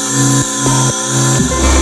Música